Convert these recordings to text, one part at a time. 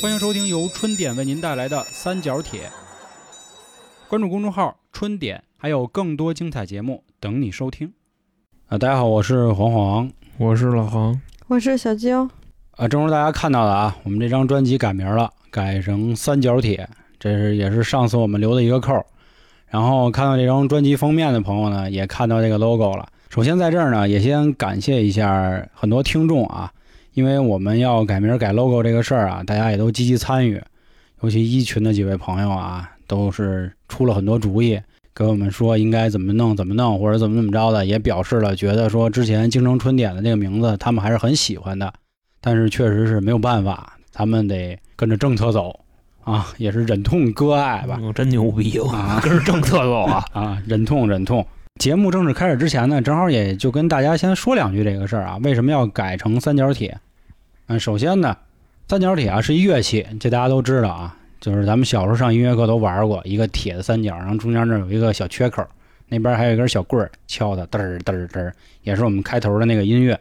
欢迎收听由春点为您带来的三角铁。关注公众号“春点”，还有更多精彩节目等你收听。啊，大家好，我是黄黄，我是老黄，我是小娇。啊，正如大家看到的啊，我们这张专辑改名了，改成三角铁，这是也是上次我们留的一个扣。然后看到这张专辑封面的朋友呢，也看到这个 logo 了。首先在这儿呢，也先感谢一下很多听众啊。因为我们要改名改 logo 这个事儿啊，大家也都积极参与，尤其一群的几位朋友啊，都是出了很多主意，给我们说应该怎么弄怎么弄，或者怎么怎么着的，也表示了觉得说之前京城春点的这个名字他们还是很喜欢的，但是确实是没有办法，他们得跟着政策走啊，也是忍痛割爱吧，真牛逼啊，跟着政策走啊。啊，忍痛忍痛。节目正式开始之前呢，正好也就跟大家先说两句这个事儿啊，为什么要改成三角铁？嗯，首先呢，三角铁啊是一乐器，这大家都知道啊，就是咱们小时候上音乐课都玩过一个铁的三角，然后中间那有一个小缺口，那边还有一根小棍儿敲的，嘚儿嘚儿嘚儿，也是我们开头的那个音乐。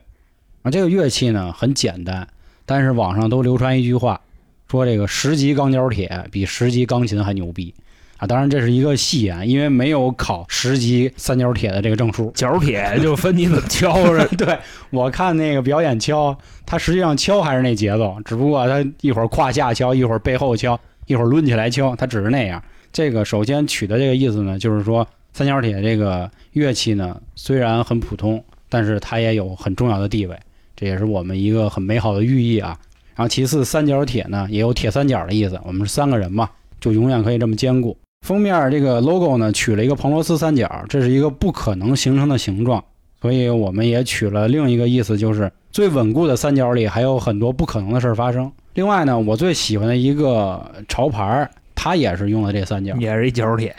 啊，这个乐器呢很简单，但是网上都流传一句话，说这个十级钢角铁比十级钢琴还牛逼。啊，当然这是一个戏言，因为没有考十级三角铁的这个证书。角铁就分你怎么敲着。对我看那个表演敲，他实际上敲还是那节奏，只不过他一会儿胯下敲，一会儿背后敲，一会儿抡起来敲，他只是那样。这个首先取的这个意思呢，就是说三角铁这个乐器呢，虽然很普通，但是它也有很重要的地位，这也是我们一个很美好的寓意啊。然后其次，三角铁呢也有铁三角的意思，我们是三个人嘛，就永远可以这么兼顾。封面这个 logo 呢，取了一个彭罗斯三角，这是一个不可能形成的形状，所以我们也取了另一个意思，就是最稳固的三角里还有很多不可能的事儿发生。另外呢，我最喜欢的一个潮牌，它也是用的这三角，也是一角铁。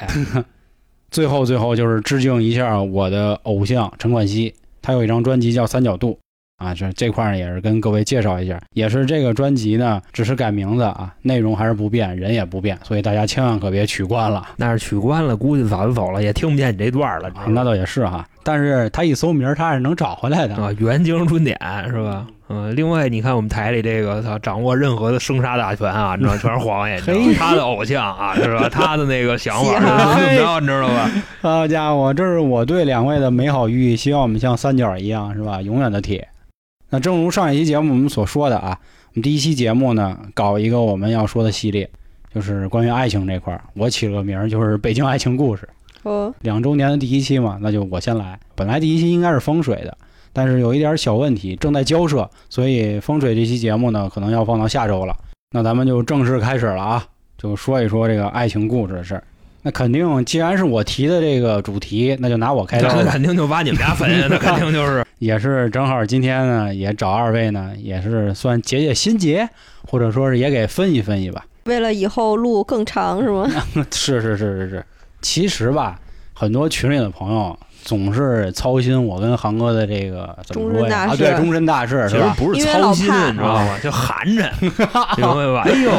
最后最后就是致敬一下我的偶像陈冠希，他有一张专辑叫《三角度》。啊，这这块呢也是跟各位介绍一下，也是这个专辑呢，只是改名字啊，内容还是不变，人也不变，所以大家千万可别取关了。那是取关了，估计早就走了，也听不见你这段了。那倒也是哈，但是他一搜名，他是能找回来的啊。原京春点是吧？嗯。另外，你看我们台里这个，他掌握任何的生杀大权啊，你知道全是黄爷，他的偶像啊，是吧？他的那个想法怎么着，你知道吧？好家伙，这是我对两位的美好寓意，希望我们像三角一样，是吧？永远的铁。那正如上一期节目我们所说的啊，我们第一期节目呢，搞一个我们要说的系列，就是关于爱情这块儿。我起了个名儿，就是《北京爱情故事》。哦，两周年的第一期嘛，那就我先来。本来第一期应该是风水的，但是有一点小问题正在交涉，所以风水这期节目呢，可能要放到下周了。那咱们就正式开始了啊，就说一说这个爱情故事的事儿。那肯定，既然是我提的这个主题，那就拿我开刀。那肯定就把你们家分，那肯定就是，也是正好今天呢，也找二位呢，也是算解解心结，或者说是也给分析分析吧。为了以后路更长，是吗？是是是是是。其实吧，很多群里的朋友总是操心我跟航哥的这个怎么说呀？啊，对，终身大事是吧？不是操心，你知道吗？就寒碜，明白吧？哎呦。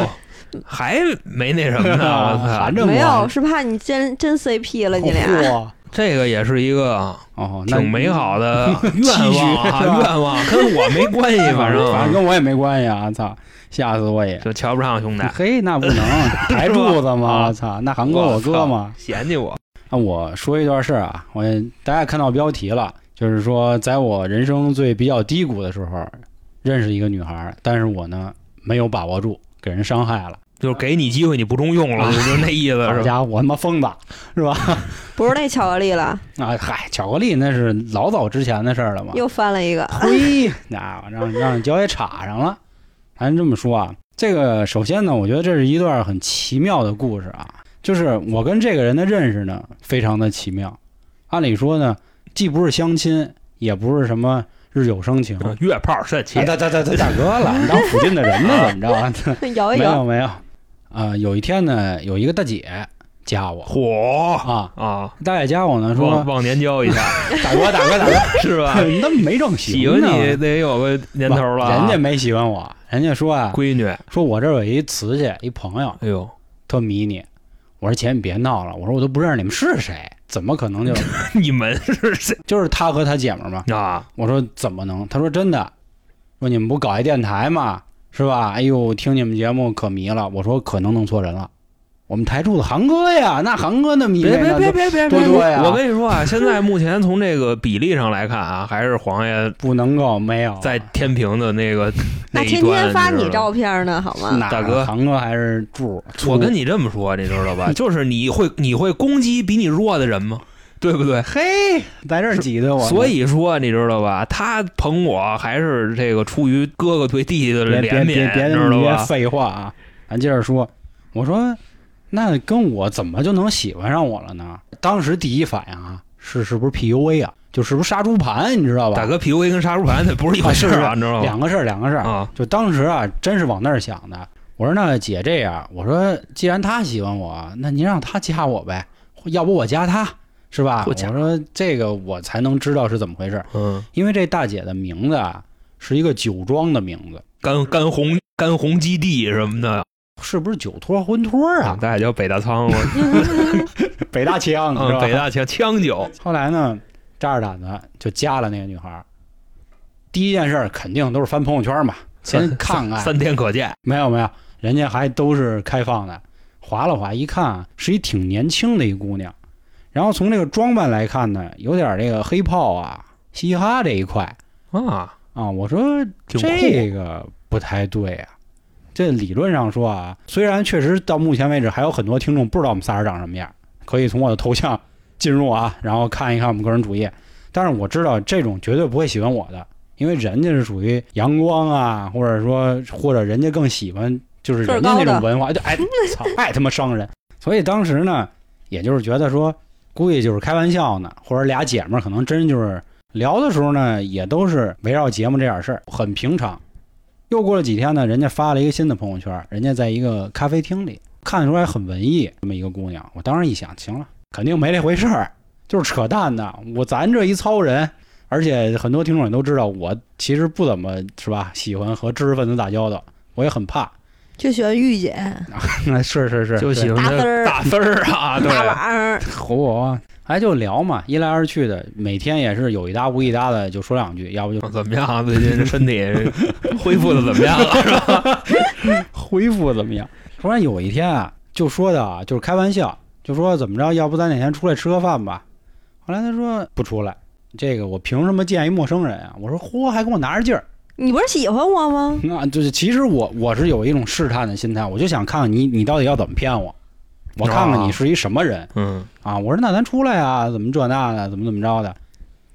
还没那什么呢，我操！没有，是怕你真真 CP 了，你俩。这个也是一个哦，挺美好的 愿望啊，愿望跟我没关系，反正 反正跟我也没关系啊！操，吓死我也！就瞧不上兄弟。嘿，那不能抬柱子吗？我操，那韩哥我哥吗？嫌弃我。那我说一段事儿啊，我大家看到标题了，就是说在我人生最比较低谷的时候，认识一个女孩，但是我呢没有把握住。给人伤害了，就是给你机会你不中用了，就那意思。好家伙，我他妈疯子，是吧？不是那巧克力了 啊！嗨，巧克力那是老早之前的事儿了嘛。又翻了一个，嘿，那让让脚也插上了。咱这么说啊，这个首先呢，我觉得这是一段很奇妙的故事啊。就是我跟这个人的认识呢，非常的奇妙。按理说呢，既不是相亲，也不是什么。日久生情，月炮神奇。大大大大大哥了，你当附近的人呢？怎么着？有没有没有？啊，有一天呢，有一个大姐加我，嚯啊啊！大姐加我呢，说忘年交一下，大哥大哥大哥，是吧？那没正喜欢你得有个年头了。人家没喜欢我，人家说啊，闺女，说我这有一瓷器，一朋友，哎呦，特迷你。我说姐，你别闹了。我说我都不认识你们是谁。怎么可能就 你们是谁？就是他和他姐们儿嘛。啊！我说怎么能？他说真的。说你们不搞一电台嘛？是吧？哎呦，听你们节目可迷了。我说可能弄错人了，我们台柱子航哥呀，那航哥那迷别那别别别别别！多多呀我跟你说啊，现在目前从这个比例上来看啊，还是黄爷不能够没有在天平的那个 那一端。天天发你照片呢，好吗？大哥航哥还是柱。我跟你这么说，你知道吧？就是你会你会攻击比你弱的人吗？对不对？嘿，在这儿挤兑我，所以说，你知道吧？他捧我还是这个出于哥哥对弟弟的别别怜别别悯，别知道吧？废话啊！咱接着说，我说那跟我怎么就能喜欢上我了呢？当时第一反应啊，是是不是 PUA 啊？就是不是杀猪盘，你知道吧？大哥 PUA 跟杀猪盘那不是一回事儿啊，你知道吗？两个事儿，两个事儿。啊，就当时啊，真是往那儿想的。我说那姐这样，我说既然她喜欢我，那您让她加我呗，要不我加她，是吧？我说这个我才能知道是怎么回事，嗯，因为这大姐的名字啊是一个酒庄的名字，干干红干红基地什么的是不是酒托婚托啊？大家叫北大仓，北大枪是嗯，吧？北大枪枪酒，后来呢，扎着胆子就加了那个女孩儿。第一件事儿肯定都是翻朋友圈嘛，先看看。三天可见，没有没有，人家还都是开放的。划了划，一看是一挺年轻的一姑娘，然后从这个装扮来看呢，有点这个黑炮啊、嘻哈这一块啊，啊。我说这个不太对啊。这理论上说啊，虽然确实到目前为止还有很多听众不知道我们仨人长什么样，可以从我的头像进入啊，然后看一看我们个人主页。但是我知道这种绝对不会喜欢我的，因为人家是属于阳光啊，或者说或者人家更喜欢就是人家那种文化，就哎 操，爱他妈伤人。所以当时呢，也就是觉得说，估计就是开玩笑呢，或者俩姐们儿可能真就是聊的时候呢，也都是围绕节目这点事儿，很平常。又过了几天呢，人家发了一个新的朋友圈，人家在一个咖啡厅里，看出来很文艺，这么一个姑娘。我当时一想，行了，肯定没这回事儿，就是扯淡的。我咱这一糙人，而且很多听众也都知道，我其实不怎么是吧，喜欢和知识分子打交道，我也很怕。就喜欢御姐、那是是是，就喜欢大丝儿大丝儿啊，对，大碗儿，嚯，还就聊嘛，一来二去的，每天也是有一搭无一搭的就说两句，要不就怎么样啊？最近身体 恢复的怎么样了？是吧？恢复怎么样？突然有一天啊，就说的啊，就是开玩笑，就说怎么着，要不咱哪天出来吃个饭吧？后来他说不出来，这个我凭什么见一陌生人啊？我说嚯，还给我拿着劲儿，你不是喜欢我吗？那就是其实我我是有一种试探的心态，我就想看看你你到底要怎么骗我，我看看你是一什么人嗯，啊？我说那咱出来啊，怎么这那的，怎么怎么着的。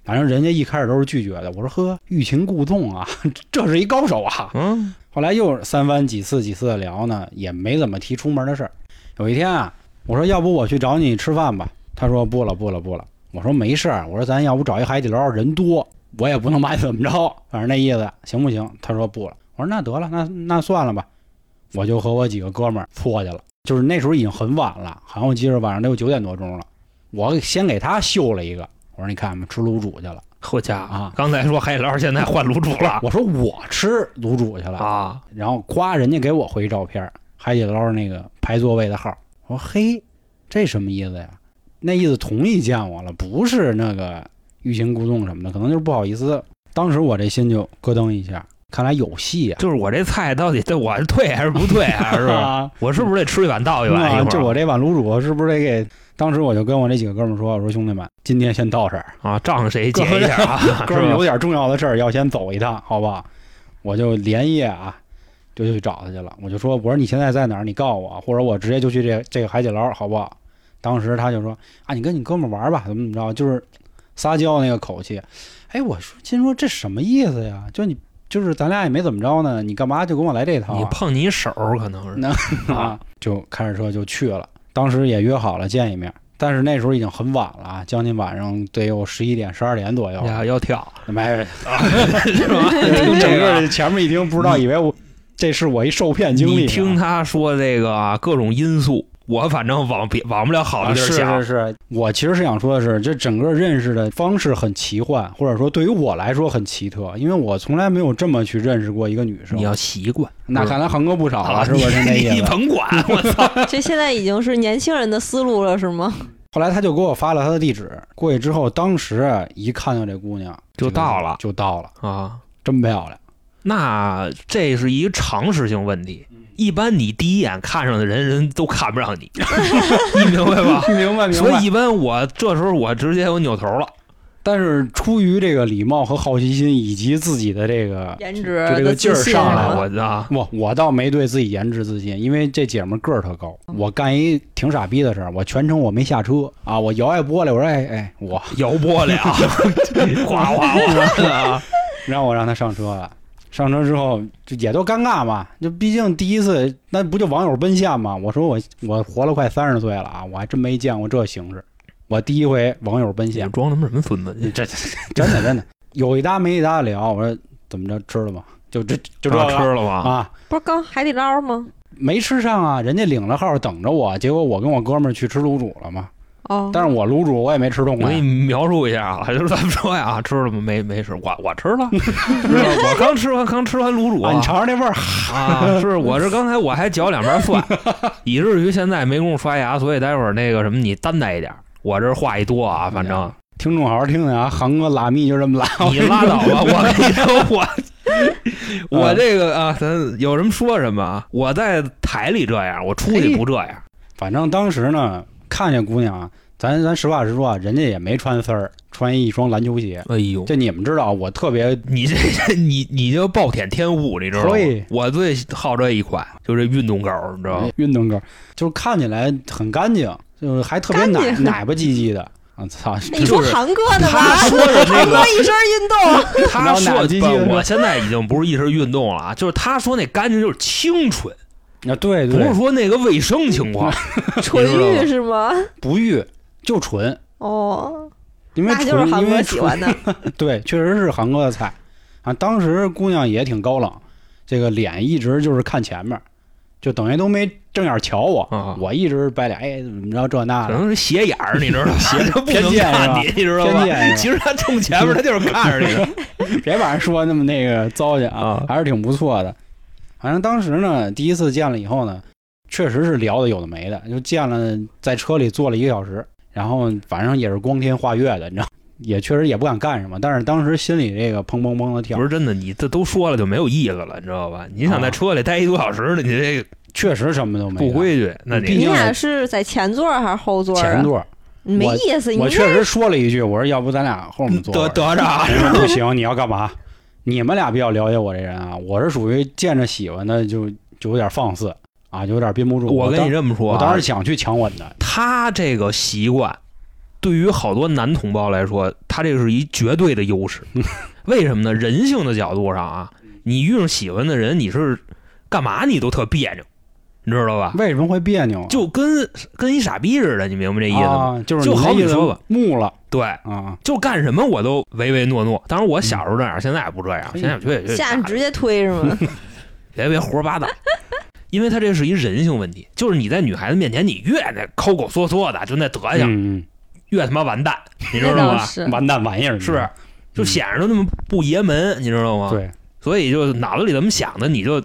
反正人家一开始都是拒绝的，我说呵，欲擒故纵啊，这是一高手啊。嗯，后来又三番几次几次的聊呢，也没怎么提出门的事儿。有一天啊，我说要不我去找你吃饭吧？他说不了不了不了。我说没事儿，我说咱要不找一海底捞，人多，我也不能把你怎么着，反正那意思行不行？他说不了。我说那得了，那那算了吧。我就和我几个哥们儿搓去了，就是那时候已经很晚了，好像我记着晚上得有九点多钟了。我先给他秀了一个，我说你看吧，吃卤煮去了。好家伙啊，刚才说海底捞，现在换卤煮了我说我吃卤煮去了啊！然后夸人家给我回照片，海底捞那个排座位的号。我说嘿，这什么意思呀？那意思同意见我了，不是那个欲擒故纵什么的，可能就是不好意思。当时我这心就咯噔一下，看来有戏呀、就是我这菜到底对我是退还是不退啊？是吧？啊，我是不是得吃一碗倒一碗？就我这碗卤煮，是不是得给？当时我就跟我这几个哥们儿说：“我说兄弟们，今天先到这儿，啊，账谁结一下啊？哥？们儿有点重要的事儿要先走一趟，好不好？”我就连夜啊，就去找他去了。我就说：“我说你现在在哪儿？你告诉我，或者我直接就去这这个海底捞，好不好？”当时他就说：“啊，你跟你哥们儿玩吧，怎么怎么着，就是撒娇那个口气。”哎，我说心说这什么意思呀？就你就是咱俩也没怎么着呢，你干嘛就跟我来这套、啊？你碰你手可能是那啊，就开着车就去了。当时也约好了见一面，但是那时候已经很晚了啊，将近晚上得有十一点、十二点左右。呀要跳没，是吧？听整个个前面一听，不知道以为我这是我一受骗经历听他说这个啊，各种因素，我反正往别往不了好啊，的地儿是想是。是，我其实是想说的是，这整个认识的方式很奇幻，或者说对于我来说很奇特，因为我从来没有这么去认识过一个女生。你要习惯，那看来横哥不少了，啊是不是那你意思？你甭管，我操！这现在已经是年轻人的思路了，是吗？后来他就给我发了他的地址，过去之后，当时啊一看到这姑娘就到了就到了，啊，真漂亮。那这是一个常识性问题。一般你第一眼看上的人，人都看不上你，你明白吧？明白明白。所以一般我这时候我直接我扭头了。但是出于这个礼貌和好奇心，以及自己的这个颜值，就这个劲儿上来，我啊，我我倒没对自己颜值自信，因为这姐们个儿特高。我干一挺傻逼的事儿，我全程我没下车啊，我摇下玻璃，我说哎哎，我摇玻璃啊，哗哗哗啊，让我让他上车了。上车之后就也都尴尬嘛，就毕竟第一次，那不就网友奔现嘛。我说我我活了快三十岁了啊，我还真没见过这形式。我第一回网友奔现，装他妈什么孙子？这 真的真的有一搭没一搭的聊。我说怎么着吃了吗？就这就这吃了吗？啊，不是刚海底捞吗？没吃上啊，人家领了号等着我，结果我跟我哥们儿去吃卤煮了嘛。哦，但是我卤煮我也没吃动。我给你描述一下啊，就是咱们说呀，吃了吗？没没吃，我我吃了，我刚吃完刚吃完卤煮，你尝尝那味儿啊！是我是刚才我还嚼两瓣蒜，以至于现在没工夫刷牙，所以待会儿那个什么你担待一点。我这话一多啊，反正听众好好听听啊，航哥拉密就这么拉，你拉倒吧，我跟你说我我这个啊，咱有什么说什么啊，我在台里这样，我出去不这样。反正当时呢，看见姑娘，咱咱实话实说啊，人家也没穿丝儿，穿一双篮球鞋。哎呦，就你们知道，我特别你这 你你就暴殄天物，你知道吗？我最好这一款，就是运动狗，你知道吗？运动狗就是看起来很干净。就是还特别奶奶吧唧唧的，我操！你说韩哥呢吧？他说的那个一身运动，他说的我现在已经不是一身运动了啊，就是他说那干净就是清纯啊，对对，不是说那个卫生情况，纯欲是吗？不欲就纯哦，因为就是韩哥喜欢的，对，确实是韩哥的菜啊。当时姑娘也挺高冷，这个脸一直就是看前面。就等于都没正眼瞧我，我一直摆脸，哎，怎么着这那的，可能是斜眼儿，你知道吗？斜着偏见你，你知道吗？其实他冲前面，他就是看着你。别把人说那么那个糟践啊，还是挺不错的。反正当时呢，第一次见了以后呢，确实是聊的有的没的，就见了，在车里坐了一个小时，然后反正也是光天化月的，你知道。也确实也不敢干什么，但是当时心里这个砰砰砰的跳。不是真的，你这都说了就没有意思了，你知道吧？你想在车里待一多小时呢，你这个确实什么都没。不规矩，那你你俩是在前座还是后座？前座。没意思。我确实说了一句，我说要不咱俩后面坐。得得着。不行，你要干嘛？你们俩比较了解我这人啊，我是属于见着喜欢的就就有点放肆啊，就有点憋不住。我跟你这么说，我当时想去强吻的。他这个习惯。对于好多男同胞来说，他这是一绝对的优势。为什么呢？人性的角度上啊，你遇上喜欢的人，你是干嘛你都特别扭，你知道吧？为什么会别扭？就跟跟一傻逼似的，你明白这意思吗？就是就好比说吧，木了。对啊，就干什么我都唯唯诺诺。当然我小时候这样，现在也不这样。现在觉得下直接推是吗？别别胡说八道，因为他这是一人性问题。就是你在女孩子面前，你越那抠抠缩缩的，就那德行。越他妈完蛋，你知道吗？完蛋玩意儿是，就显着都那么不爷们，你知道吗？对，所以就脑子里怎么想的，你就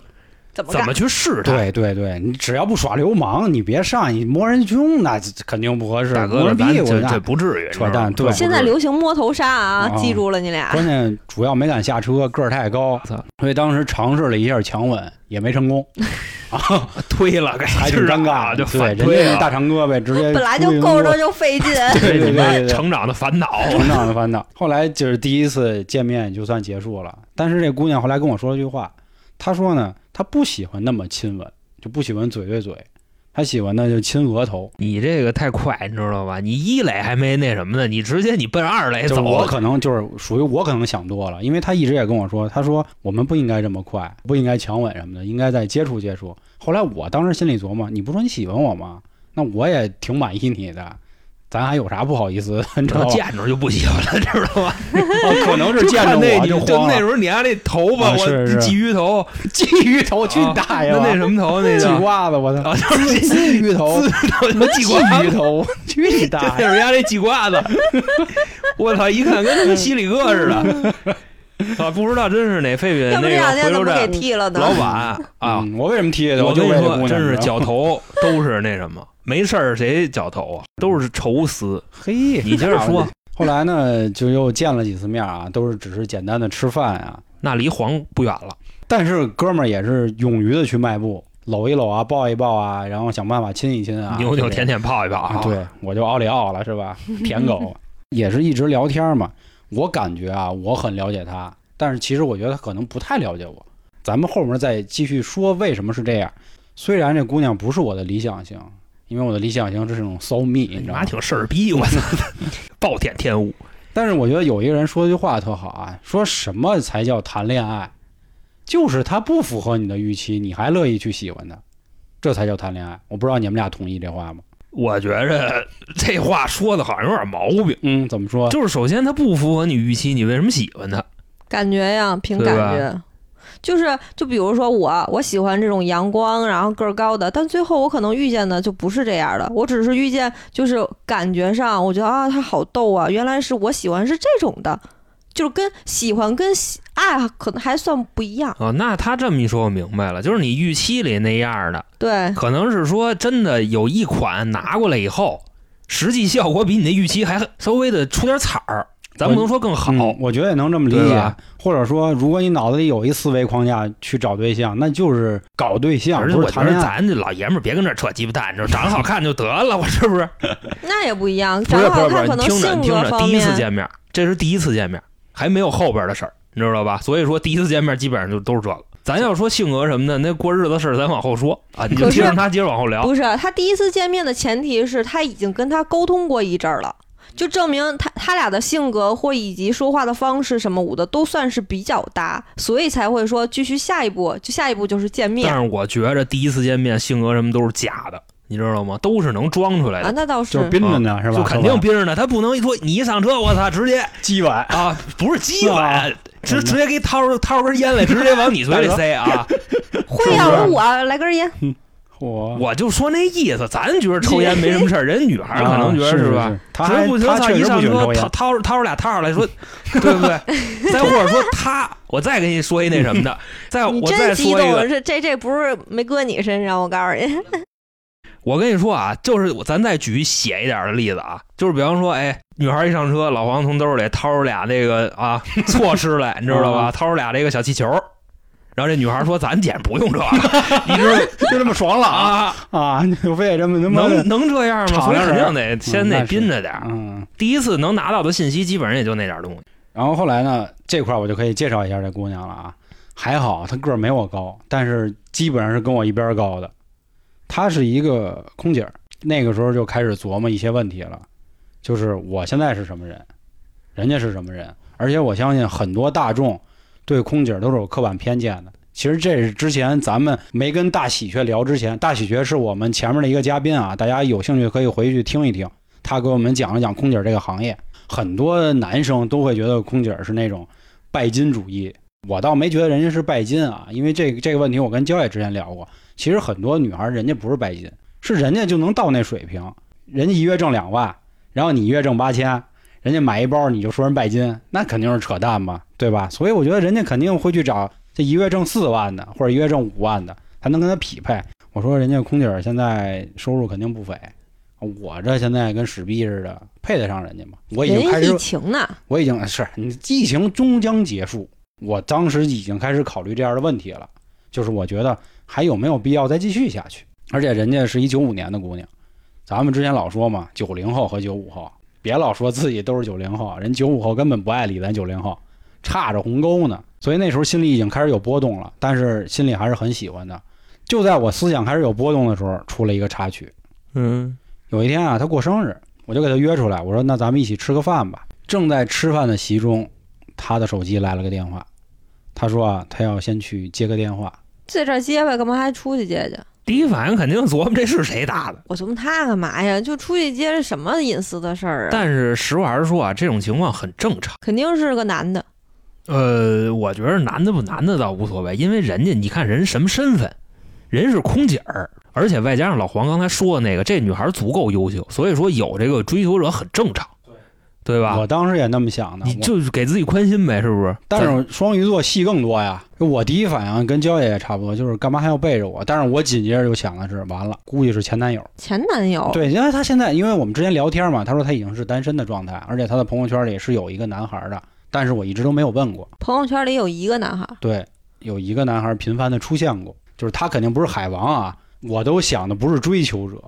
怎么怎么去试探。对对对，你只要不耍流氓，你别上你摸人胸，那肯定不合适。摸人屁股这不至于扯淡。对，现在流行摸头杀啊，记住了你俩。关键主要没敢下车，个儿太高，所以当时尝试了一下强吻，也没成功。啊，推了，还挺尴尬，就反推大长胳膊直接。本来就够着就费劲，对对对，成长的烦恼，成长的烦恼。后来就是第一次见面就算结束了，但是这姑娘后来跟我说了句话，她说呢，她不喜欢那么亲吻，就不喜欢嘴对嘴。他喜欢的就亲额头，你这个太快，你知道吧？你一垒还没那什么呢，你直接你奔二垒走。我可能就是属于我可能想多了，因为他一直也跟我说，他说我们不应该这么快，不应该强吻什么的，应该再接触接触。后来我当时心里琢磨，你不说你喜欢我吗？那我也挺满意你的。咱还有啥不好意思？你知道见着就不喜欢了，知道吗？可能是见着我就慌那时候你还那头发，我 鲫鱼头，鲫鱼头去你大爷！那那什么头？那鲫瓜子，我操！鲫鱼头，什么鲫鱼头？去你大爷！那时候家那鸡瓜子，我操！一看跟他妈犀利哥似的。啊，不知道真是哪废品那个回收站老板啊！我为什么踢的？我跟你说，真是脚头都是那什么。没事儿，谁绞头啊？都是愁死。嘿，你接着说。后来呢，就又见了几次面啊，都是只是简单的吃饭啊。那离黄不远了。但是哥们儿也是勇于的去迈步，搂一搂啊，抱一抱啊，然后想办法亲一亲啊，扭扭，舔舔，泡一泡啊，对我就奥利奥了是吧？舔狗也是一直聊天嘛。我感觉啊，我很了解他，但是其实我觉得他可能不太了解我。咱们后面再继续说为什么是这样。虽然这姑娘不是我的理想型，因为我的理想型是这种骚蜜，你知道吗？你妈挺事儿逼，我操，暴殄天物。但是我觉得有一个人说一句话特好啊，说什么才叫谈恋爱？就是他不符合你的预期，你还乐意去喜欢他，这才叫谈恋爱。我不知道你们俩同意这话吗？我觉着这话说的好像有点毛病。嗯，怎么说？就是首先他不符合你预期，你为什么喜欢他？感觉呀，凭感觉。就是，就比如说我，我喜欢这种阳光，然后个儿高的，但最后我可能遇见的就不是这样的。我只是遇见，就是感觉上，我觉得啊，他好逗啊，原来是我喜欢是这种的，就是跟喜欢跟喜爱可能还算不一样。哦，那他这么一说，我明白了，就是你预期里那样的，对，可能是说真的有一款拿过来以后，实际效果比你的预期还稍微的出点彩儿。咱不能说更好，嗯，我觉得也能这么理解。或者说，如果你脑子里有一思维框架去找对象，那就是搞对象，而且我觉得不是谈恋爱。咱这老爷们儿别跟这扯鸡巴蛋，你知道，长得好看就得了，我是不是？那也不一样，不长得好看可能性听着你听着，格方第一次。见面，这是第一次见面，还没有后边的事儿，你知道吧？所以说第一次见面基本上就都是这个。咱要说性格什么的，那过日子的事儿咱往后说啊，你就可是接着他接着往后聊。不是他第一次见面的前提是他已经跟他沟通过一阵儿了，就证明他他俩的性格或以及说话的方式什么舞的都算是比较搭，所以才会说继续下一步，就下一步就是见面但是我觉着第一次见面性格什么都是假的，你知道吗？都是能装出来啊，的，那倒就是是憋着呢，是吧？就肯定憋着呢。他不能一说你一上车，我操，直接 鸡碗。啊，不是鸡啊碗，直直接给掏出掏出根烟来，直接往你嘴里塞啊！会呀，我我来根烟，我 我我就说那意思，咱觉得抽烟没什么事儿，人女孩儿可能觉得啊是吧？是他不行，操！他一上车掏。掏出掏出俩套来说，对不对？再或者说他，我再给你说一那什么的，再你我再说一个，这这这不是没搁你身上，我告诉你，我跟你说啊，就是我咱再举写一点的例子啊，就是比方说，哎，女孩一上车，老黄从兜里掏出俩那个啊 措施来，你知道吧？啊掏出俩这个小气球，然后这女孩说：“咱姐不用这个，你知道就这么爽了啊啊？啊！你非得这么能能这样吗？所以肯定得先得憋着点儿。嗯。第一次能拿到的信息，基本上也就那点儿东西。然后后来呢，这块儿我就可以介绍一下这姑娘了啊。还好她个儿没我高，但是基本上是跟我一边儿高的。她是一个空姐儿，那个时候就开始琢磨一些问题了，就是我现在是什么人，人家是什么人，而且我相信很多大众对空姐都是有刻板偏见的。其实这是之前咱们没跟大喜鹊聊之前，大喜鹊是我们前面的一个嘉宾啊，大家有兴趣可以回去听一听，他给我们讲了讲空姐这个行业。很多男生都会觉得空姐是那种拜金主义，我倒没觉得人家是拜金啊，因为这这个问题我跟焦野之前聊过，其实很多女孩人家不是拜金，是人家就能到那水平，人家一月挣两万，然后你一月挣八千，人家买一包你就说人拜金，那肯定是扯淡嘛，对吧？所以我觉得人家肯定会去找这一月挣四万的或者一月挣五万的，才能跟他匹配。我说人家空姐儿现在收入肯定不菲，我这现在跟屎逼似的，配得上人家吗？我已经开始疫情呢，我已经是你疫情终将结束，我当时已经开始考虑这样的问题了，就是我觉得还有没有必要再继续下去？而且人家是一九五年的姑娘，咱们之前老说嘛，九零后和九五后，别老说自己都是九零后，人九五后根本不爱理咱九零后，差着鸿沟呢。所以那时候心里已经开始有波动了，但是心里还是很喜欢的。就在我思想开始有波动的时候，出了一个插曲。嗯，有一天啊，他过生日，我就给他约出来，我说那咱们一起吃个饭吧。正在吃饭的席中，他的手机来了个电话，他说啊，他要先去接个电话。在这儿接呗，干嘛还出去接去？第一反应肯定琢磨这是谁打的。我琢磨他干嘛呀？就出去接这什么隐私的事儿啊？但是实话实说啊，这种情况很正常。肯定是个男的，呃，我觉得男的不男的倒无所谓，因为人家你看人什么身份，人是空姐儿，而且外加上老黄刚才说的那个，这女孩足够优秀，所以说有这个追求者很正常，对吧？我当时也那么想的，你就是给自己宽心呗，是不是？但是双鱼座戏更多呀。我第一反应跟焦爷也差不多，就是干嘛还要背着我？但是我紧接着就想的是，完了，估计是前男友。前男友。对，因为他现在，因为我们之前聊天嘛，他说他已经是单身的状态，而且他的朋友圈里是有一个男孩的，但是我一直都没有问过。朋友圈里有一个男孩，对，有一个男孩频繁的出现过，就是他肯定不是海王啊，我都想的不是追求者，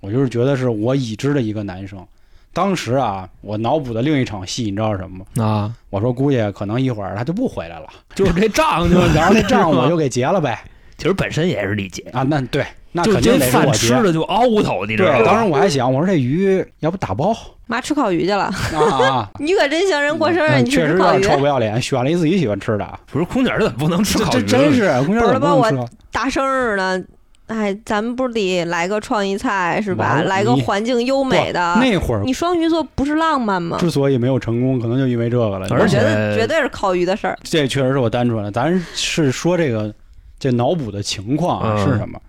我就是觉得是我已知的一个男生。当时啊，我脑补的另一场戏，你知道是什么吗？啊，我说估计可能一会儿他就不回来了，就是这账就 然后那账我就给结了呗。其实本身也是你结，啊，那对，那肯定得是这饭我。吃的就凹头，你知道对，当吗？时我还想，我说这鱼要不打包妈吃烤鱼去了，啊啊！你可真行，人过生日嗯你确实有点吃烤鱼，臭不要脸，选了一自己喜欢吃的，不是空姐儿怎么不能吃烤鱼？这真是空姐怎么不能吃？大生日呢。哎，咱们不是得来个创意菜是吧？来个环境优美的。那会儿你双鱼座不是浪漫吗？之所以没有成功，可能就因为这个了。而且我觉得绝对是烤鱼的事儿。这确实是我单纯的，咱是说这个这脑补的情况啊嗯是什么？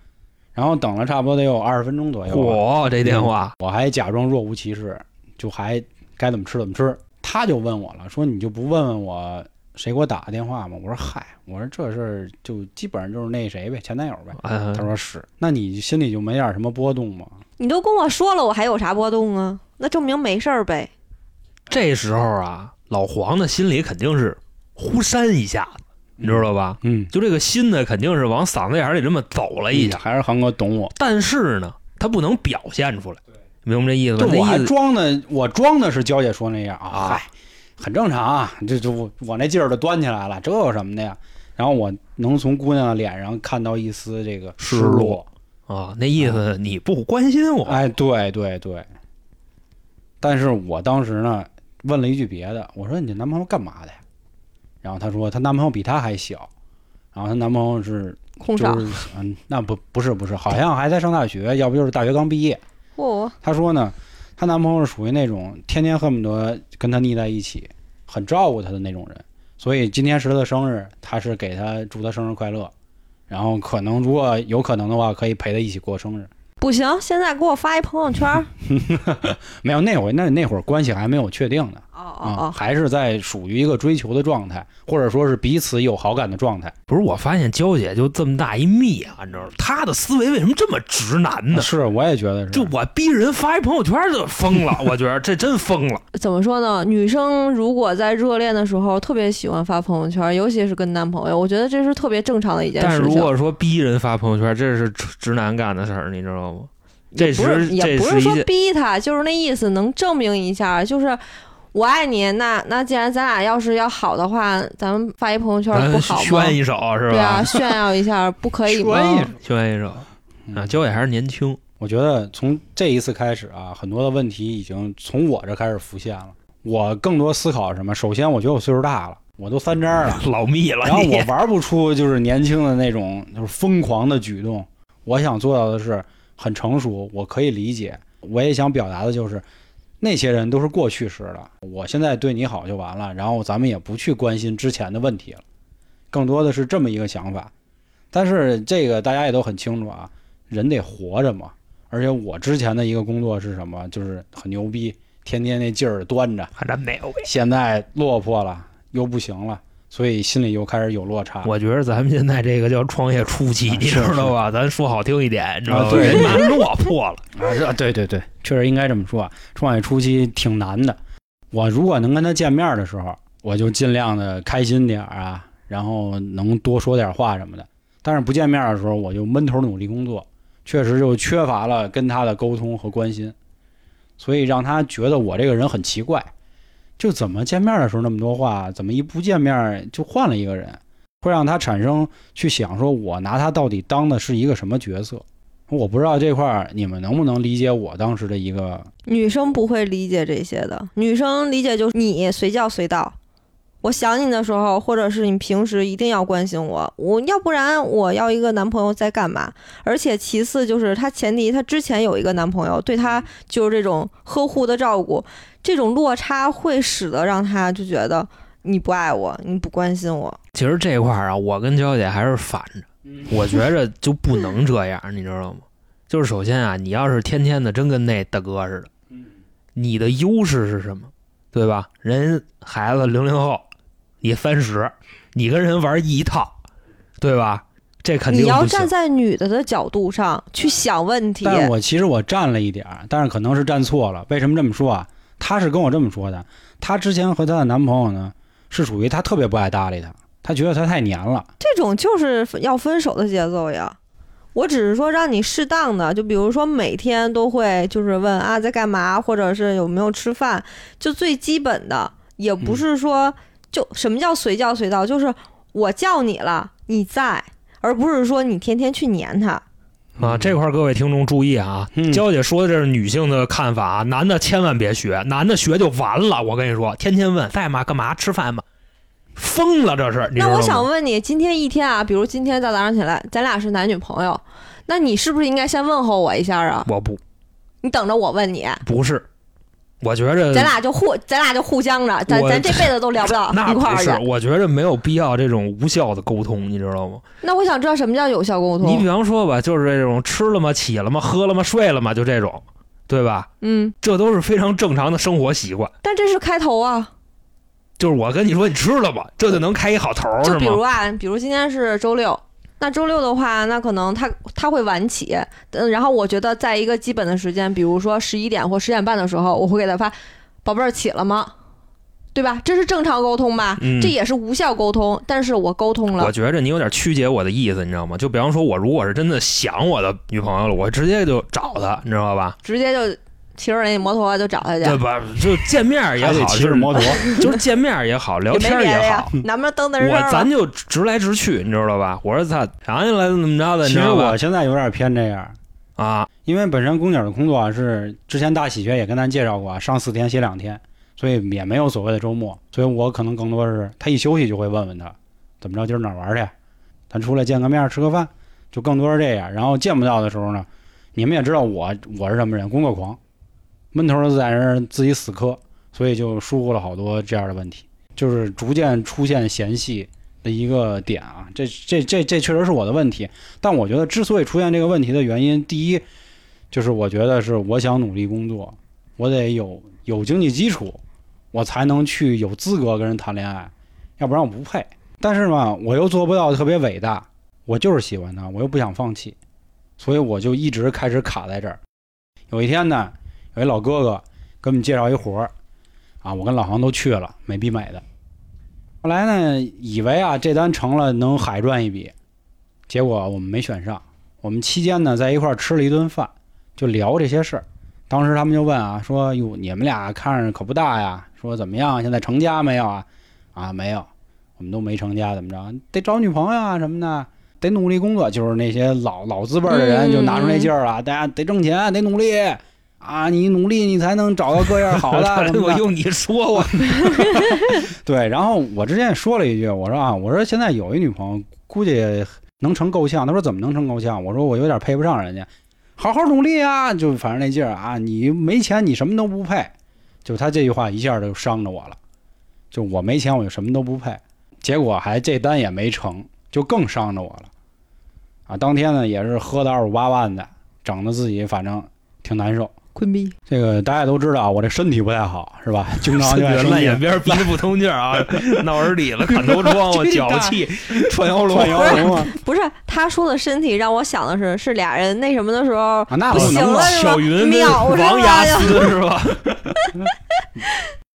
然后等了差不多得有二十分钟左右啊，嚯，这电话我还假装若无其事，就还该怎么吃怎么吃。他就问我了，说你就不问问我谁给我打的电话吗？我说嗨，我说这事儿就基本上就是那谁呗，前男友呗。嗯他说是，那你心里就没点什么波动吗？你都跟我说了，我还有啥波动啊？那证明没事儿呗。这时候啊，老黄的心里肯定是忽闪一下子，你知道吧？嗯，就这个心呢，肯定是往嗓子眼里这么走了一下，还是航哥懂我。但是呢，他不能表现出来，明白这意思吧？就我还装的，我装的是娇姐说那样啊，啊嗨，很正常啊，这就我我那劲儿都端起来了，这有什么的呀？然后我能从姑娘的脸上看到一丝这个失落落。啊，那意思你不关心我，哎，对对对。但是我当时呢问了一句别的，我说你这男朋友干嘛的呀？然后她说她男朋友比她还小，然后她男朋友是就是嗯，那不不是不是，好像还在上大学，要不就是大学刚毕业。哦，她说呢，她男朋友是属于那种天天恨不得跟她腻在一起，很照顾她的那种人。所以今天是她的生日，她是给她祝她生日快乐，然后可能如果有可能的话，可以陪她一起过生日。不行，现在给我发一朋友圈儿。没有那会那那会儿关系还没有确定呢哦啊、哦还是在属于一个追求的状态，或者说是彼此有好感的状态。不是？我发现娇姐就这么大一蜜啊，你知道吗？她的思维为什么这么直男呢？是，我也觉得是。就我逼人发一朋友圈就疯了，我觉得这真疯了。哦，怎么说呢？女生如果在热恋的时候特别喜欢发朋友圈，尤其是跟男朋友，我觉得这是特别正常的一件事但是如。果说逼人发朋友圈，这是直直男干的事儿，你知道吗？这不是是也不是说逼他，就是那意思，能证明一下，就是我爱你。那那既然咱俩要是要好的话，咱们发一朋友圈不好吗？炫一手是对啊，吧？炫耀一下不可以宣吗？一手宣一手嗯啊，娇姐还是年轻，我觉得从这一次开始啊，很多的问题已经从我这开始浮现了。我更多思考什么？首先，我觉得我岁数大了，我都三张了，老密了然后我玩不出就是年轻的那种就是疯狂的举动。我想做到的是很成熟，我可以理解。我也想表达的就是，那些人都是过去式了。我现在对你好就完了，然后咱们也不去关心之前的问题了，更多的是这么一个想法。但是这个大家也都很清楚啊，人得活着嘛。而且我之前的一个工作是什么？就是很牛逼，天天那劲儿端着。现在落魄了，又不行了，所以心里又开始有落差。我觉得咱们现在这个叫创业初期，你知道吧？咱说好听一点，你知道吧？落魄了，啊，这对对对，确实应该这么说啊。创业初期挺难的，我如果能跟他见面的时候，我就尽量的开心点儿啊，然后能多说点话什么的。但是不见面的时候，我就闷头努力工作，确实就缺乏了跟他的沟通和关心，所以让他觉得我这个人很奇怪。就怎么见面的时候那么多话，怎么一不见面就换了一个人，会让他产生去想说，我拿他到底当的是一个什么角色？我不知道这块儿你们能不能理解我当时的一个女生不会理解这些的，女生理解就是你随叫随到。我想你的时候，或者是你平时一定要关心我，我要不然我要一个男朋友在干嘛？而且其次就是他前提他之前有一个男朋友，对他就是这种呵护的照顾，这种落差会使得让他就觉得你不爱我，你不关心我。其实这块儿啊，我跟娇姐还是反着，我觉着就不能这样，你知道吗？就是首先啊，你要是天天的真跟那大哥似的，你的优势是什么？对吧？人孩子零零后，你三十，你跟人玩一套，对吧？这肯定你要站在女的的角度上去想问题，但是我其实我站了一点儿，但是可能是站错了。为什么这么说啊？她是跟我这么说的，她之前和她的男朋友呢，是属于她特别不爱搭理他，她觉得他太黏了。这种就是要分手的节奏呀。我只是说让你适当的，就比如说每天都会就是问啊在干嘛，或者是有没有吃饭，就最基本的，也不是说就什么叫随叫随到，就是我叫你了你在，而不是说你天天去黏他。啊，这块儿各位听众注意啊，嗯娇姐说的这是女性的看法啊，男的千万别学，男的学就完了。我跟你说，天天问在吗？干嘛？吃饭吗？疯了，这是。那我想问你，今天一天啊，比如今天大早上起来，咱俩是男女朋友，那你是不是应该先问候我一下啊？我不你等着我问你，不是，我觉着咱俩就互咱俩就互相着，咱咱这辈子都聊不到 一块儿去。，我觉着没有必要这种无效的沟通，你知道吗？那我想知道什么叫有效沟通你比？方说吧，就是这种吃了吗？起了吗？喝了吗？睡了吗？就这种，对吧？嗯，这都是非常正常的生活习惯。但这是开头啊。就是我跟你说，你吃了吧，这就能开一好头儿，就比如？啊，比如今天是周六，那周六的话，那可能他他会晚起，嗯，然后我觉得在一个基本的时间，比如说十一点或十点半的时候，我会给他发，宝贝儿起了吗？对吧？这是正常沟通吧？嗯这也是无效沟通，但是我沟通了。我觉着你有点曲解我的意思，你知道吗？就比方说，我如果是真的想我的女朋友了，我直接就找她，你知道吧？直接就骑着那摩托就找他去，对吧？就见面也好，骑着摩托，就是见面也好，聊天也好，，蹬蹬我咱就直来直去，你知道吧？我说他，想起来怎么着的，其实我？现在有点偏这样，啊，因为本身宫姐的工作啊是之前大喜鹊也跟咱介绍过啊，上四天歇两天，所以也没有所谓的周末，所以我可能更多是他一休息就会问问他怎么着，今儿哪儿玩去？咱出来见个面吃个饭，就更多是这样。然后见不到的时候呢，你们也知道我我是什么人，工作狂，闷头的在那儿自己死磕，所以就疏忽了好多这样的问题，就是逐渐出现嫌隙的一个点啊。这这这这确实是我的问题，但我觉得之所以出现这个问题的原因，第一就是我觉得是我想努力工作，我得有有经济基础，我才能去有资格跟人谈恋爱，要不然我不配。但是嘛，我又做不到特别伟大，我就是喜欢他，我又不想放弃，所以我就一直开始卡在这儿。有一天呢，有一老哥哥给我们介绍一活儿，啊，我跟老航都去了，美必美的。后来呢，以为啊这单成了能海赚一笔，结果我们没选上。我们期间呢，在一块儿吃了一顿饭，就聊这些事儿。当时他们就问啊，说哟，你们俩看着可不大呀，说怎么样？现在成家没有啊？啊，没有，我们都没成家，怎么着？得找女朋友啊什么的，得努力工作。就是那些老老资辈的人就拿出那劲儿了，大家得挣钱，得努力啊！你努力，你才能找到各样好的 的。我用你说我，对，然后我之前也说了一句，我说啊，我说现在有一女朋友，估计能成够呛。他说怎么能成够呛？我说我有点配不上人家，好好努力啊！就反正那劲儿啊，你没钱你什么都不配。就他这句话一下就伤着我了，就我没钱我就什么都不配，结果还这单也没成，就更伤着我了。啊，当天呢也是喝的二五八万的，整的自己反正挺难受。坤逼，这个大家都知道，我这身体不太好，是吧？经常就爱生烂眼边儿鼻子不通气儿啊，闹耳里了，看头疮，我脚气，串腰串龙。腰龙啊！不是他说的身体让我想的是是俩人那什么的时候啊，那不行？了是吧小云跟秒王雅思是吧？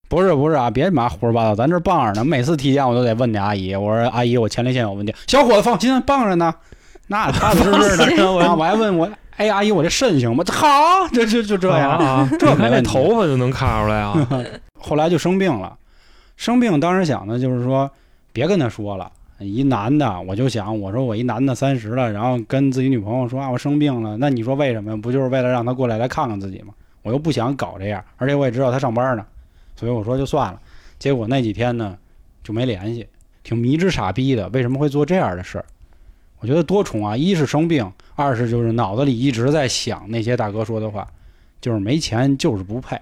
不是不是啊，别妈胡说八道，咱这棒着呢。每次体检我都得问那阿姨，我说阿姨，我前列腺有问题。小伙子放心，棒着呢，那踏踏实实的。然后我还问我，哎，阿姨，我这肾行吗？好，这就就这样。啊，这没问题头发就能看出来啊。后来就生病了，生病当时想的就是说，别跟他说了。一男的，我就想，我说我一男的三十了，然后跟自己女朋友说啊，我生病了，那你说为什么？不就是为了让他过来来看看自己吗？我又不想搞这样，而且我也知道他上班呢，所以我说就算了。结果那几天呢就没联系，挺迷之傻逼的。为什么会做这样的事儿？我觉得多重啊，一是生病，二是就是脑子里一直在想那些大哥说的话，就是没钱就是不配，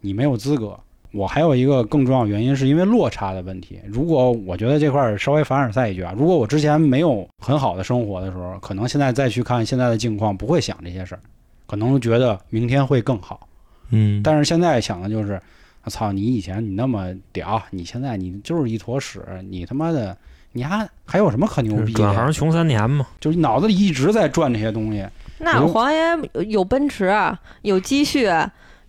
你没有资格。我还有一个更重要的原因，是因为落差的问题。如果我觉得这块儿稍微凡尔赛一句啊，如果我之前没有很好的生活的时候，可能现在再去看现在的境况，不会想这些事儿，可能觉得明天会更好。嗯，但是现在想的就是，我操，你以前你那么屌，你现在你就是一坨屎，你他妈的你还还有什么可牛逼的呀？转行穷三年嘛。就是脑子里一直在转这些东西。那黄爷有有奔驰，有积蓄，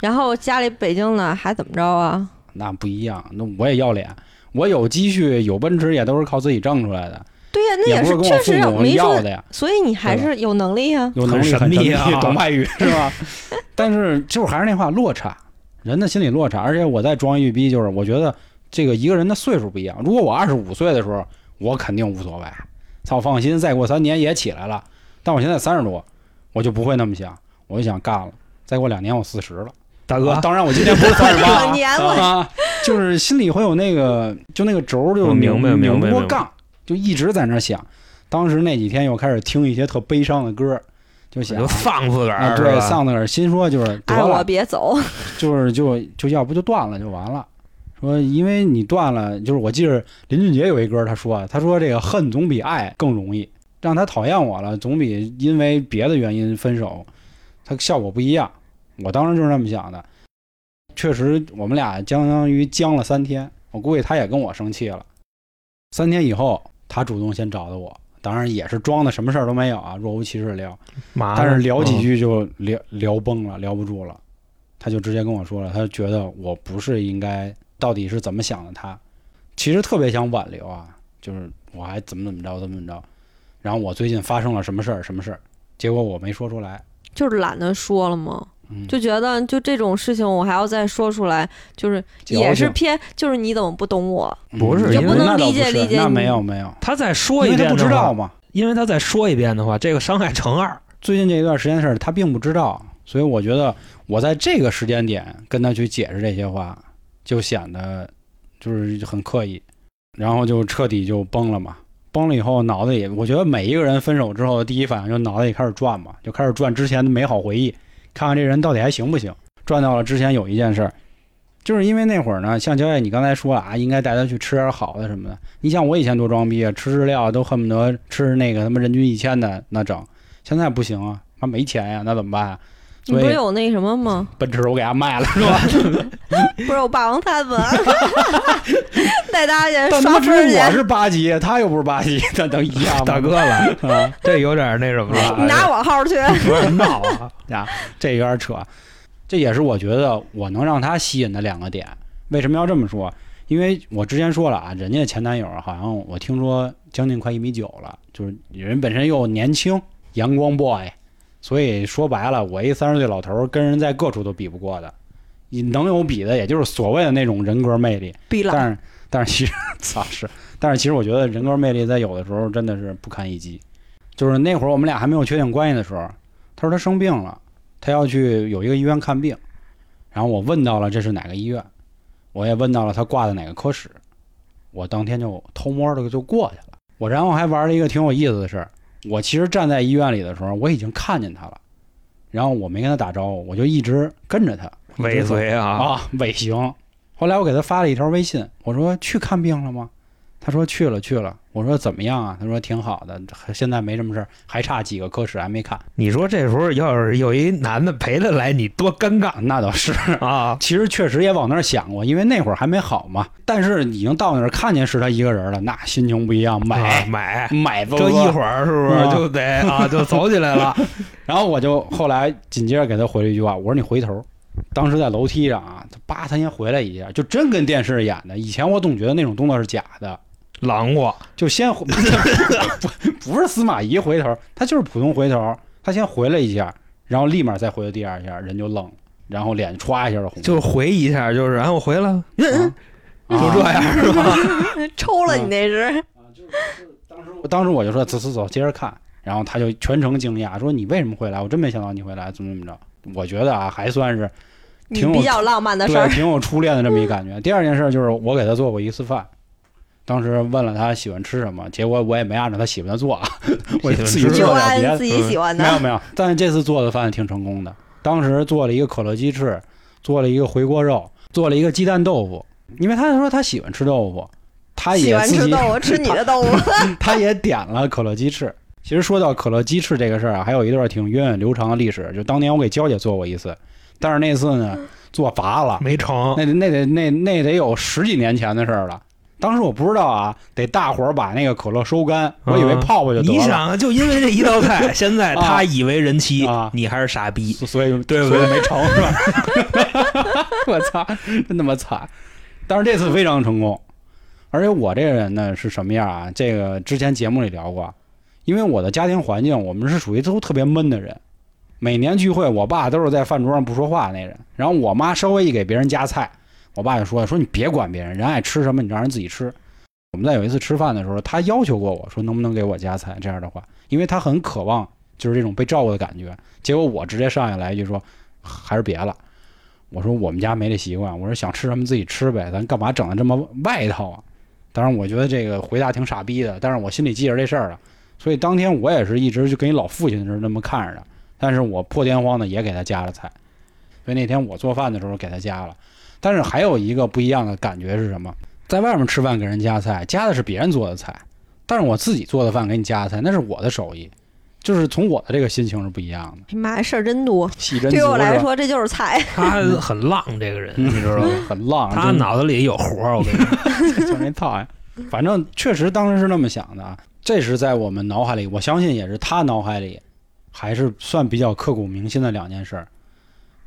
然后家里北京的还怎么着啊？那不一样，那我也要脸。我有积蓄有奔驰也都是靠自己挣出来的，对呀，那也是确实父母没，要的呀。所以你还是有能力呀。有能力很很神秘啊懂外语是吧？但是就是还是那话，落差，人的心理落差。而且我再装一句逼，就是我觉得这个一个人的岁数不一样。如果我二十五岁的时候，我肯定无所谓，操，放心，再过三年也起来了。但我现在三十多，我就不会那么想，我就想干了。再过两年我四十了，大哥啊，当然我今年不是三十八两年了啊，就是心里会有那个，就那个轴儿就明白拧明白明白拧不过杠，就一直在那儿想。当时那几天又开始听一些特悲伤的歌儿，就想就放自个啊，儿对，吧？丧那个心说就是得爱我了，别走，就是就就要不就断了就完了。说因为你断了，就是我记得林俊杰有一歌，他说他说这个恨总比爱更容易，让他讨厌我了，总比因为别的原因分手，他效果不一样。我当时就是那么想的。确实，我们俩相当于僵了三天，我估计他也跟我生气了。三天以后，他主动先找的我，当然也是装的什么事儿都没有啊，若无其事聊。但是聊几嗯句就聊聊崩了，聊不住了，他就直接跟我说了，他觉得我不是应该，到底是怎么想的他？其实特别想挽留啊，就是我还怎么怎么着怎么怎么着，然后我最近发生了什么事儿什么事儿，结果我没说出来，就是懒得说了嘛，嗯，就觉得就这种事情我还要再说出来，就是也是偏，就是你怎么不懂我？嗯不是也不能理解理解那没有没有，他再说一遍不，知道嘛，因为他再说一遍的话，这个伤害乘二。最近这一段时间的事儿他并不知道，所以我觉得我在这个时间点跟他去解释这些话，就显得就是很刻意，然后就彻底就崩了嘛。崩了以后，脑子里我觉得每一个人分手之后的第一反应就脑子里开始转嘛，就开始转之前的美好回忆，看看这人到底还行不行。转到了之前有一件事儿，就是因为那会儿呢，像焦爷你刚才说了啊，应该带他去吃点好的什么的。你想我以前多装逼啊，吃日料都恨不得吃那个他妈人均一千的那整，现在不行啊，妈没钱呀，那怎么办？你不是有那什么吗？奔驰我给他卖了是吧？不是有霸王餐吗？带大家去他刷分我是八级，他又不是八级，那能一样吗？大哥了，啊，这有点那什么了，你拿我号去。不是闹啊。呀，这有点扯。这也是我觉得我能让他吸引的两个点。为什么要这么说？因为我之前说了啊，人家前男友好像我听说将近快一米九了，就是人本身又年轻，阳光 boy，所以说白了，我一三十岁老头儿跟人在各处都比不过的。你能有比的，也就是所谓的那种人格魅力。逼了，但是但是其实 操是，但是其实我觉得人格魅力在有的时候真的是不堪一击。就是那会儿我们俩还没有确定关系的时候，他说他生病了，他要去有一个医院看病，然后我问到了这是哪个医院，我也问到了他挂的哪个科室，我当天就偷摸的就过去了。我然后还玩了一个挺有意思的事儿，我其实站在医院里的时候，我已经看见他了，然后我没跟他打招呼，我就一直跟着他，尾随啊，啊，尾行。后来我给他发了一条微信，我说去看病了吗？他说去了去了。我说怎么样啊？他说挺好的，现在没什么事儿，还差几个科室还没看。你说这时候要是有一男的陪他来，你多尴尬那倒是，啊！其实确实也往那儿想过，因为那会儿还没好嘛。但是已经到那儿看见是他一个人了，那心情不一样，啊买、买，买这一会儿是不是啊就得啊就走起来了？然后我就后来紧接着给他回了一句话，我说你回头。当时在楼梯上啊，他叭，他先回来一下，就真跟电视演的。以前我总觉得那种动作是假的，狼过，就先回不 不是司马懿回头，他就是普通回头，他先回了一下，然后立马再回了第二下，人就愣了，然后脸歘一下就红，就回一下，就是然后我回了，啊 就这样是吧？抽了你那是。当时我当时我就说走走走，接着看，然后他就全程惊讶，说你为什么会来？我真没想到你会来，怎么怎么着？我觉得啊，还算是挺有比较浪漫的事对，儿，挺有初恋的这么一感觉。第二件事就是我给他做过一次饭，当时问了他喜欢吃什么，结果我也没按照他喜欢的做啊，我就自己喜欢吃做点别的自。己喜欢的。没有没有，但是这次做的饭挺成功的。当时做了一个可乐鸡翅，做了一个回锅肉，做了一个鸡蛋豆腐。因为他说他喜欢吃豆腐，他也喜欢也自己吃豆腐，吃你的豆腐。他也点了可乐鸡翅。其实说到可乐鸡翅这个事儿啊，还有一段挺源远流长的历史。就当年我给娇姐做过一次，但是那次呢做乏了，没成，那得那得那那得有十几年前的事儿了。当时我不知道啊，得大伙儿把那个可乐收干，我以为嗯泡泡就得了，你想，就因为这一道菜，现在啊他以为人妻啊，你还是傻逼。所以对不对所以没成是吧？我操，真他妈惨！但是这次非常成功。而且我这个人呢是什么样啊？这个之前节目里聊过，因为我的家庭环境，我们是属于都特别闷的人。每年聚会，我爸都是在饭桌上不说话那人，然后我妈稍微一给别人夹菜，我爸就说说你别管别人，人爱吃什么你让人自己吃。我们在有一次吃饭的时候，他要求过我说能不能给我夹菜这样的话，因为他很渴望就是这种被照顾的感觉。结果我直接上下来一句说还是别了。我说我们家没这习惯，我说想吃什么自己吃呗，咱干嘛整的这么外套啊？当然我觉得这个回答挺傻逼的，但是我心里记着这事儿了，所以当天我也是一直就跟一老父亲似的那么看着的。但是我破天荒的也给他夹了菜，所以那天我做饭的时候给他夹了。但是还有一个不一样的感觉是什么？在外面吃饭给人夹菜，夹的是别人做的菜，但是我自己做的饭给你夹菜，那是我的手艺，就是从我的这个心情是不一样的。妈，事儿真多，真对我来说这就是菜。他很浪，这个人你知道吗？很浪，他脑子里有活儿，我跟你说，就那套呀。反正确实当时是那么想的，这是在我们脑海里，我相信也是他脑海里。还是算比较刻骨铭心的两件事儿。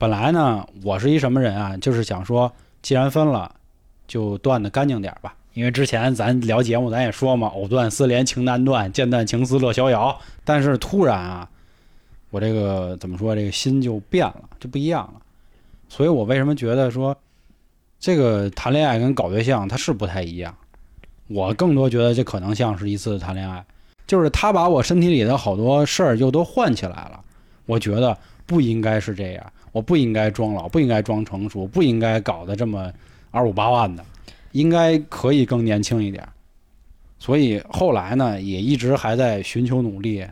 本来呢，我是一什么人啊？就是想说，既然分了，就断的干净点吧。因为之前咱聊节目，咱也说嘛，藕断丝连情难断，剑断情丝乐逍遥。但是突然啊，我这个怎么说，这个心就变了，就不一样了。所以我为什么觉得说，这个谈恋爱跟搞对象它是不太一样？我更多觉得这可能像是一次谈恋爱。就是他把我身体里的好多事儿又都换起来了，我觉得不应该是这样，我不应该装老，不应该装成熟，不应该搞得这么二五八万的，应该可以更年轻一点。所以后来呢，也一直还在寻求努力。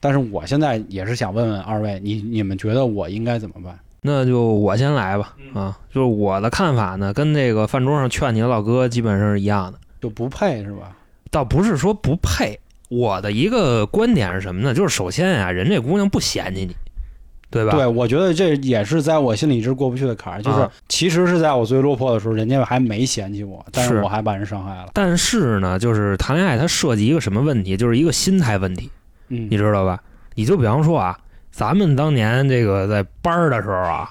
但是我现在也是想问问二位，你你们觉得我应该怎么办？那就我先来吧。啊，就是我的看法呢，跟那个饭桌上劝你的老哥基本上是一样的，就不配是吧？倒不是说不配。我的一个观点是什么呢？就是首先啊，人这姑娘不嫌弃你，对吧？对，我觉得这也是在我心里一直过不去的坎儿。就是其实是在我最落魄的时候，人家还没嫌弃我，但是我还把人伤害了。但是呢，就是谈恋爱它涉及一个什么问题？就是一个心态问题，嗯，你知道吧？你就比方说啊，咱们当年这个在班儿的时候啊。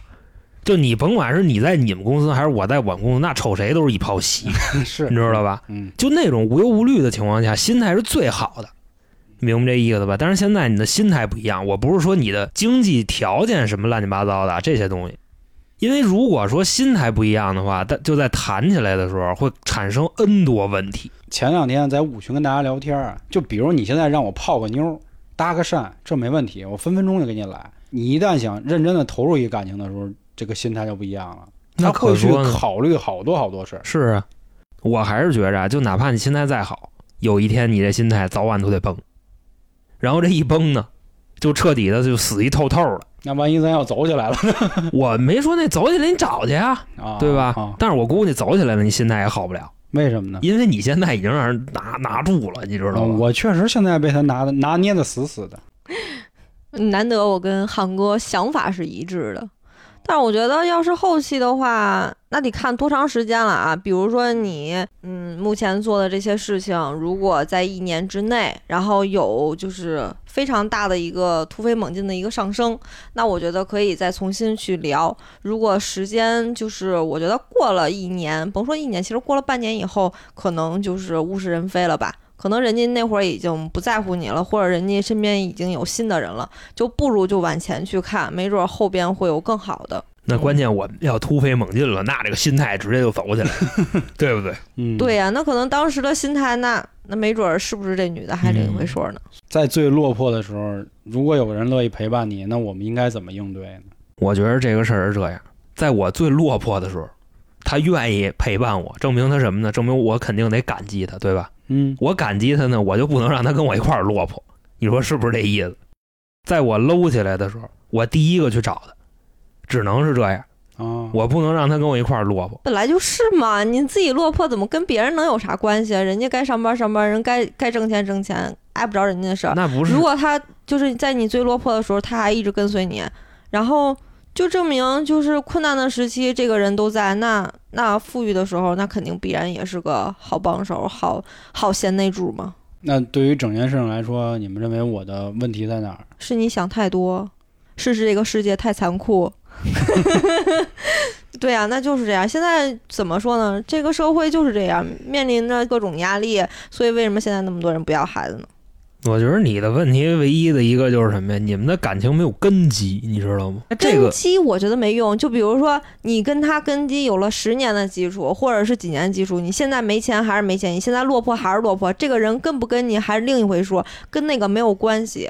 就你甭管是你在你们公司还是我在我们公司，那瞅谁都是一泡稀，是你知道吧？嗯，就那种无忧无虑的情况下，心态是最好的，明白这意思吧？但是现在你的心态不一样，我不是说你的经济条件什么乱七八糟的这些东西，因为如果说心态不一样的话，但就在谈起来的时候会产生 N 多问题。前两天在五群跟大家聊天啊，就比如你现在让我泡个妞、搭个讪，这没问题，我分分钟就给你来。你一旦想认真的投入一个感情的时候，这个心态就不一样了，他会去考虑好多好多事儿。是啊，我还是觉着，就哪怕你心态再好，有一天你这心态早晚都得崩。然后这一崩呢，就彻底的就死一透透了。那万一咱要走起来了呢？我没说那走起来你找去啊，对吧？但是我估计走起来了，你心态也好不了。为什么呢？因为你现在已经让人拿拿住了，你知道吗？我确实现在被他拿的拿捏的死死的。难得我跟汉哥想法是一致的。但我觉得，要是后期的话，那得看多长时间了啊。比如说你，嗯，目前做的这些事情，如果在一年之内，然后有就是非常大的一个突飞猛进的一个上升，那我觉得可以再重新去聊。如果时间就是我觉得过了一年，甭说一年，其实过了半年以后，可能就是物是人非了吧。可能人家那会儿已经不在乎你了，或者人家身边已经有新的人了，就不如就往前去看，没准后边会有更好的。那关键我要突飞猛进了，那这个心态直接就走起来，对不对？嗯，对呀，那可能当时的心态，那那没准是不是这女的还另一回说呢？在最落魄的时候，如果有人乐意陪伴你，那我们应该怎么应对呢？我觉得这个事儿是这样，在我最落魄的时候，他愿意陪伴我，证明他什么呢？证明我肯定得感激他，对吧？嗯，我感激他呢，我就不能让他跟我一块儿落魄，你说是不是这意思？在我搂起来的时候，我第一个去找他，只能是这样啊，我不能让他跟我一块儿落魄。本来就是嘛，你自己落魄怎么跟别人能有啥关系啊？人家该上班上班，人该该挣钱挣钱，碍不着人家的事儿。那不是，如果他就是在你最落魄的时候，他还一直跟随你，然后。就证明，就是困难的时期，这个人都在。那那富裕的时候，那肯定必然也是个好帮手，好好贤内助嘛。那对于整件事情来说，你们认为我的问题在哪儿？是你想太多，是这个世界太残酷。对呀、那就是这样。现在怎么说呢？这个社会就是这样，面临着各种压力，所以为什么现在那么多人不要孩子呢？我觉得你的问题唯一的一个就是什么呀？你们的感情没有根基，你知道吗？这根个基我觉得没用。就比如说，你跟他根基有了十年的基础，或者是几年基础，你现在没钱还是没钱，你现在落魄还是落魄，这个人跟不跟你还是另一回说，跟那个没有关系。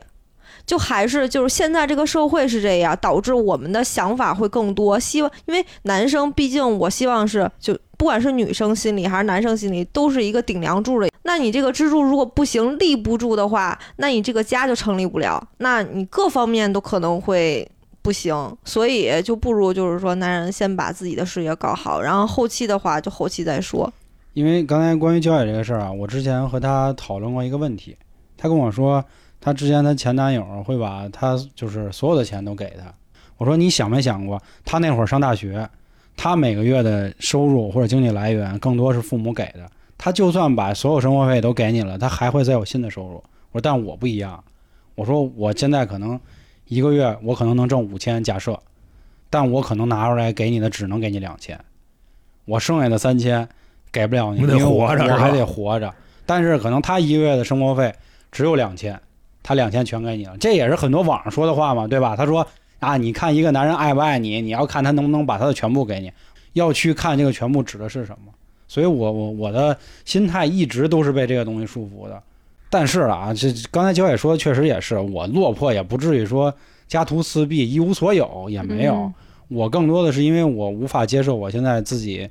就还是就是现在这个社会是这样，导致我们的想法会更多。希望因为男生，毕竟我希望是就不管是女生心里还是男生心里，都是一个顶梁柱的。那你这个支柱如果不行，立不住的话，那你这个家就成立不了，那你各方面都可能会不行。所以就不如就是说，男人先把自己的事业搞好，然后后期的话就后期再说。因为刚才关于交友这个事儿啊，我之前和他讨论过一个问题，他跟我说，他之前他前男友会把他就是所有的钱都给他。我说你想没想过，他那会儿上大学，他每个月的收入或者经济来源更多是父母给的。他就算把所有生活费都给你了，他还会再有新的收入。我说但我不一样，我说我现在可能一个月我可能能挣五千，假设，但我可能拿出来给你的只能给你两千，我剩下的三千给不了你，因为我我还得活着。但是可能他一个月的生活费只有两千，他两千全给你了，这也是很多网上说的话嘛，对吧？他说啊，你看一个男人爱不爱你，你要看他能不能把他的全部给你，要去看这个全部指的是什么。所以我我我的心态一直都是被这个东西束缚的。但是啊，这刚才焦野说的确实也是，我落魄也不至于说家徒四壁一无所有，也没有。嗯我更多的是因为我无法接受我现在自己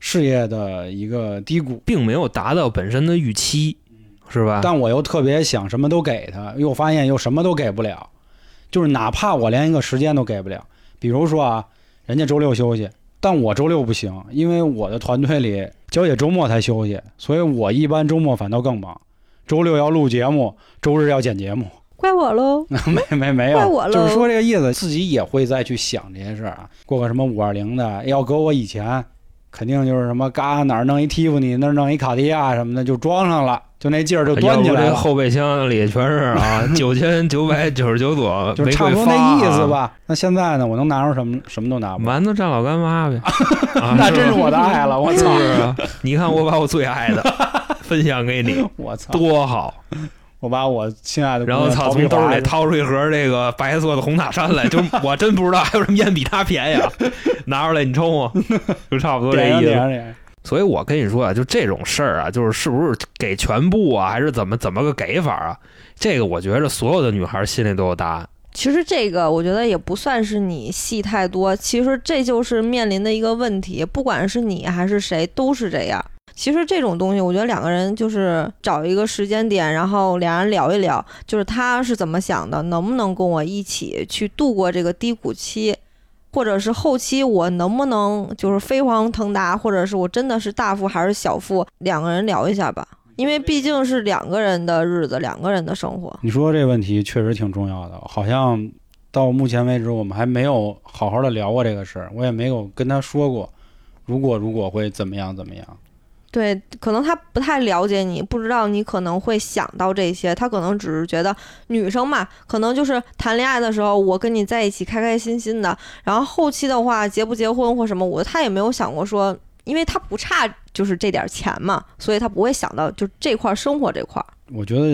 事业的一个低谷，并没有达到本身的预期，是吧？但我又特别想什么都给他，又发现又什么都给不了，就是哪怕我连一个时间都给不了。比如说啊，人家周六休息，但我周六不行，因为我的团队里娇姐周末才休息，所以我一般周末反倒更忙。周六要录节目，周日要剪节目，怪我喽。没没没有，怪我喽就是说这个意思，自己也会再去想这些事儿啊。过个什么五二零的，要搁我以前，肯定就是什么嘎哪儿弄一蒂芙尼，那儿弄一卡地亚什么的，就装上了，就那劲儿就端起来了，这后备箱里全是啊 九千九百九十九朵就差不多那意思啊。吧。那现在呢，我能拿出什么什么都拿不出，馒头蘸老干妈呗，啊那真是我的爱了，我操？你看我把我最爱的分享给你，我操！多好！我把我亲爱的然后操，从兜里掏出一盒这个白色的红塔山来，就 我真不知道还有什么烟比它便宜啊！拿出来你抽吗？就差不多这意思。所以我跟你说啊，就这种事儿啊，就是是不是给全部啊，还是怎么怎么个给法啊？这个我觉着所有的女孩心里都有答案。其实这个我觉得也不算是你戏太多，其实这就是面临的一个问题，不管是你还是谁都是这样。其实这种东西，我觉得两个人就是找一个时间点，然后俩人聊一聊，就是他是怎么想的，能不能跟我一起去度过这个低谷期，或者是后期我能不能就是飞黄腾达，或者是我真的是大富还是小富，两个人聊一下吧，因为毕竟是两个人的日子，两个人的生活。你说这问题确实挺重要的，好像到目前为止我们还没有好好的聊过这个事儿，我也没有跟他说过，如果如果会怎么样怎么样。对，可能他不太了解你，不知道你可能会想到这些，他可能只是觉得女生嘛，可能就是谈恋爱的时候，我跟你在一起开开心心的，然后后期的话结不结婚或什么，我他也没有想过说，因为他不差就是这点钱嘛，所以他不会想到就这块儿生活这块儿。我觉得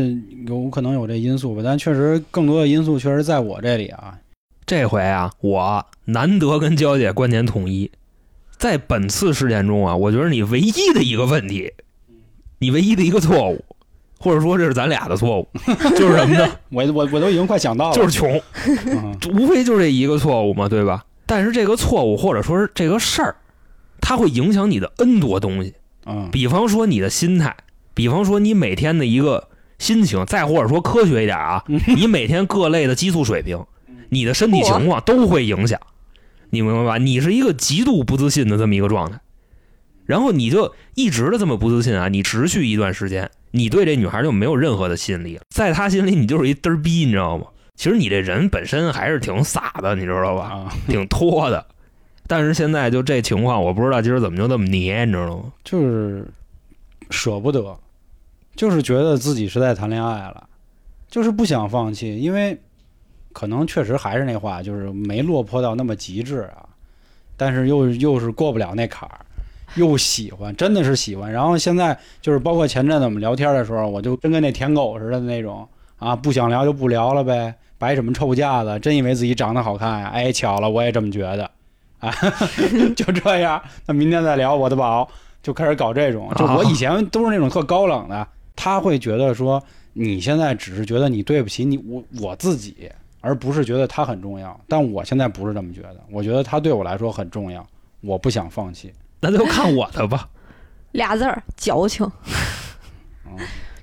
有可能有这因素吧，但确实更多的因素确实在我这里啊。这回啊，我难得跟娇姐观点统一，在本次事件中啊，我觉得你唯一的一个问题，你唯一的一个错误，或者说这是咱俩的错误，就是什么呢？我我我都已经快想到了，就是穷，嗯。无非就这一个错误嘛，对吧？但是这个错误或者说是这个事儿，它会影响你的 N 多东西，嗯。比方说你的心态，比方说你每天的一个心情，再或者说科学一点啊，你每天各类的激素水平，你的身体情况都会影响，你明白吧？你是一个极度不自信的这么一个状态，然后你就一直的这么不自信啊，你持续一段时间，你对这女孩就没有任何的吸引力了，在她心里你就是一嘚儿逼，你知道吗？其实你这人本身还是挺傻的，你知道吧？啊，挺拖的，但是现在就这情况，我不知道今儿怎么就这么黏，你知道吗？就是舍不得，就是觉得自己是在谈恋爱了，就是不想放弃，因为可能确实还是那话，就是没落魄到那么极致啊。但是又又是过不了那坎儿，又喜欢，真的是喜欢。然后现在就是包括前阵子我们聊天的时候，我就真跟那舔狗似的那种啊，不想聊就不聊了呗，摆什么臭架子？真以为自己长得好看呀？哎，巧了，我也这么觉得啊，就这样。那明天再聊，我的宝就开始搞这种。就我以前都是那种特高冷的，他会觉得说你现在只是觉得你对不起你我我自己。而不是觉得他很重要，但我现在不是这么觉得。我觉得他对我来说很重要，我不想放弃。那就看我的吧，俩字儿矫情。嗯，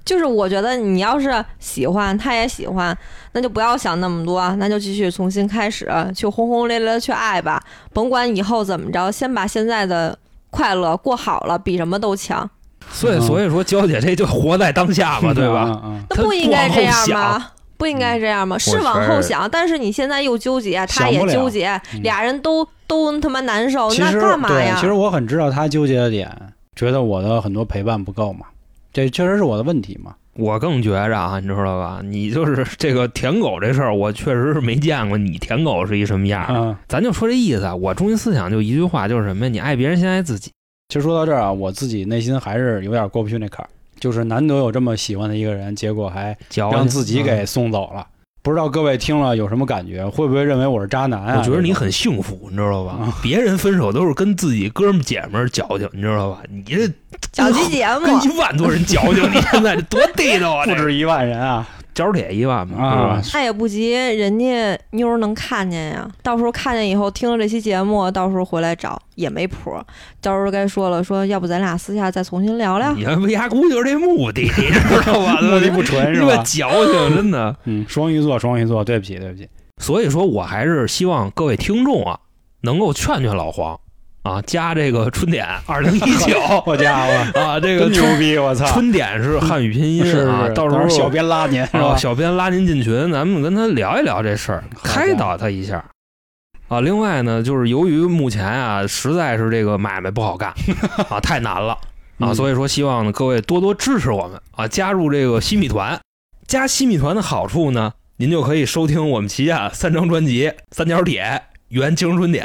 就是我觉得你要是喜欢，他也喜欢，那就不要想那么多，那就继续重新开始，去轰轰烈烈的去爱吧。甭管以后怎么着，先把现在的快乐过好了，比什么都强。所以，所以说，娇姐这就活在当下嘛，对吧？那不应该这样吗？不应该这样吗？是往后想，但是你现在又纠结，他也纠结，俩人都都他妈难受，那干嘛呀？其实我很知道他纠结的点，觉得我的很多陪伴不够嘛，这确实是我的问题嘛。我更觉着啊，你知道吧？你就是 这个舔狗这事儿，我确实是没见过你舔狗是一什么样。嗯，咱就说这意思，我中心思想就一句话，就是什么呀？你爱别人先爱自己。其实说到这儿啊，我自己内心还是有点过不去那坎儿。就是难得有这么喜欢的一个人，结果还让自己给送走了。不知道各位听了有什么感觉？会不会认为我是渣男啊？我觉得你很幸福，你知道吧？别人分手都是跟自己哥们姐们矫情，你知道吧？你这矫情节目跟一万多人矫情，你现在这多地道啊！不止一万人啊！角铁一万嘛，啊，那也不急，人家妞儿能看见呀。到时候看见以后，听了这期节目，到时候回来找也没谱。到时候该说了，说要不咱俩私下再重新聊聊。你看，牙姑就是这目的，你知道吧？目的不纯是吧？矫情，真的。嗯，双鱼座，双鱼座，对不起，对不起。所以说我还是希望各位听众啊，能够劝劝老黄。啊，加这个春点二零一九，好家伙啊，这个牛逼，我操！春点是汉语拼音啊，到时候小编拉您是吧？小编拉您进群，咱们跟他聊一聊这事儿，开导他一下。啊，另外呢，就是由于目前啊，实在是这个买卖不好干啊，太难了 啊，所以说希望呢各位多多支持我们啊，加入这个西米团。加西米团的好处呢，您就可以收听我们旗下三张专辑《三角铁》《原青春点》。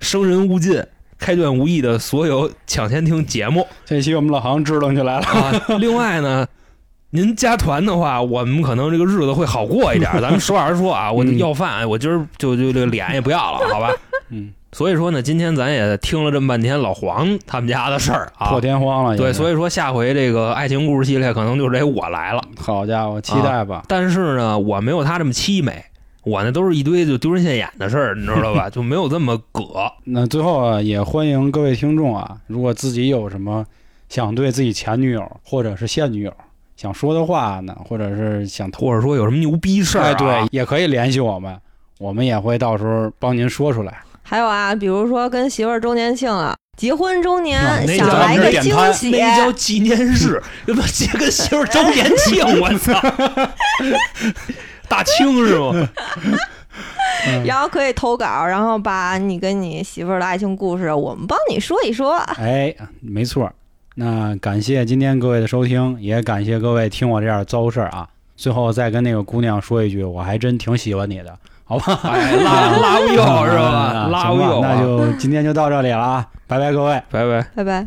生人勿近，开卷无益的所有抢先听节目。这期我们老杭支棱起来了啊！另外呢，您加团的话，我们可能这个日子会好过一点。咱们实话实说啊，我要饭，我今儿就就这个脸也不要了，好吧？嗯。所以说呢，今天咱也听了这么半天老黄他们家的事儿啊，破天荒了。对，所以说下回这个爱情故事系列可能就得我来了。好家伙，期待吧！但是呢，我没有他这么凄美。我那都是一堆就丢人现眼的事儿，你知道吧？就没有这么葛。那最后啊，也欢迎各位听众啊，如果自己有什么想对自己前女友或者是现女友想说的话呢，或者是想，或者说有什么牛逼事儿，哎，对，也可以联系我们，我们也会到时候帮您说出来。还有啊，比如说跟媳妇儿周年庆了，结婚周年想来个惊喜，那叫纪念日，他妈结个媳妇儿周年庆，我操！大清是吗？然后可以投稿，然后把你跟你媳妇儿的爱情故事，我们帮你说一说。哎，没错。那感谢今天各位的收听，也感谢各位听我这样糟事儿啊。最后再跟那个姑娘说一句，我还真挺喜欢你的，好吧？拉拉不友是吧？拉不友，那就今天就到这里了啊！拜拜，各位，拜拜，拜拜。